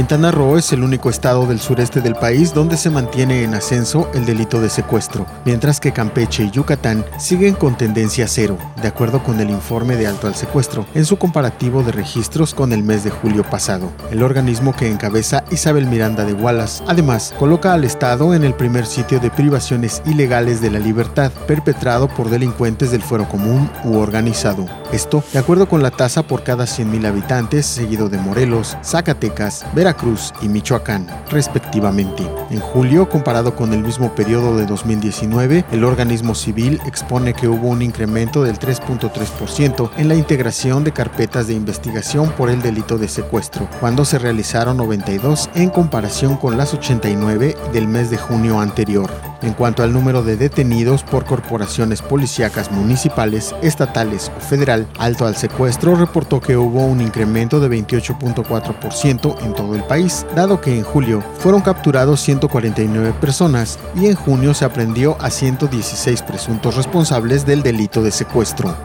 Quintana Roo es el único estado del sureste del país donde se mantiene en ascenso el delito de secuestro, mientras que Campeche y Yucatán siguen con tendencia cero, de acuerdo con el informe de alto al secuestro, en su comparativo de registros con el mes de julio pasado. El organismo que encabeza Isabel Miranda de Wallace, además, coloca al Estado en el primer sitio de privaciones ilegales de la libertad perpetrado por delincuentes del fuero común u organizado. Esto de acuerdo con la tasa por cada 100.000 habitantes, seguido de Morelos, Zacatecas, Veracruz y Michoacán, respectivamente. En julio, comparado con el mismo periodo de 2019, el organismo civil expone que hubo un incremento del 3.3% en la integración de carpetas de investigación por el delito de secuestro, cuando se realizaron 92 en comparación con las 89 del mes de junio anterior. En cuanto al número de detenidos por corporaciones policíacas municipales, estatales o federal, Alto al Secuestro reportó que hubo un incremento de 28.4% en todo el país, dado que en julio fueron capturados 149 personas y en junio se aprendió a 116 presuntos responsables del delito de secuestro.